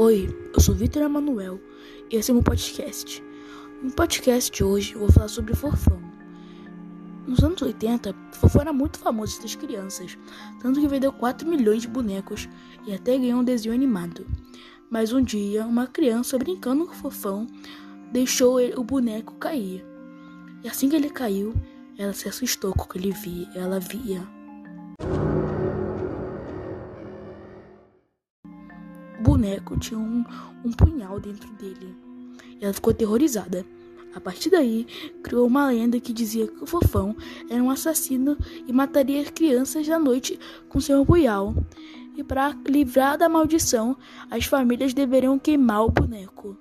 Oi, eu sou Vitor Emanuel e esse é meu podcast. No podcast de hoje eu vou falar sobre Fofão. Nos anos 80, Fofão era muito famoso entre as crianças, tanto que vendeu 4 milhões de bonecos e até ganhou um desenho animado. Mas um dia, uma criança brincando com Fofão deixou o boneco cair. E assim que ele caiu, ela se assustou com o que ele via, ela via O boneco tinha um, um punhal dentro dele. Ela ficou aterrorizada. A partir daí, criou uma lenda que dizia que o fofão era um assassino e mataria as crianças da noite com seu punhal. E para livrar da maldição, as famílias deveriam queimar o boneco.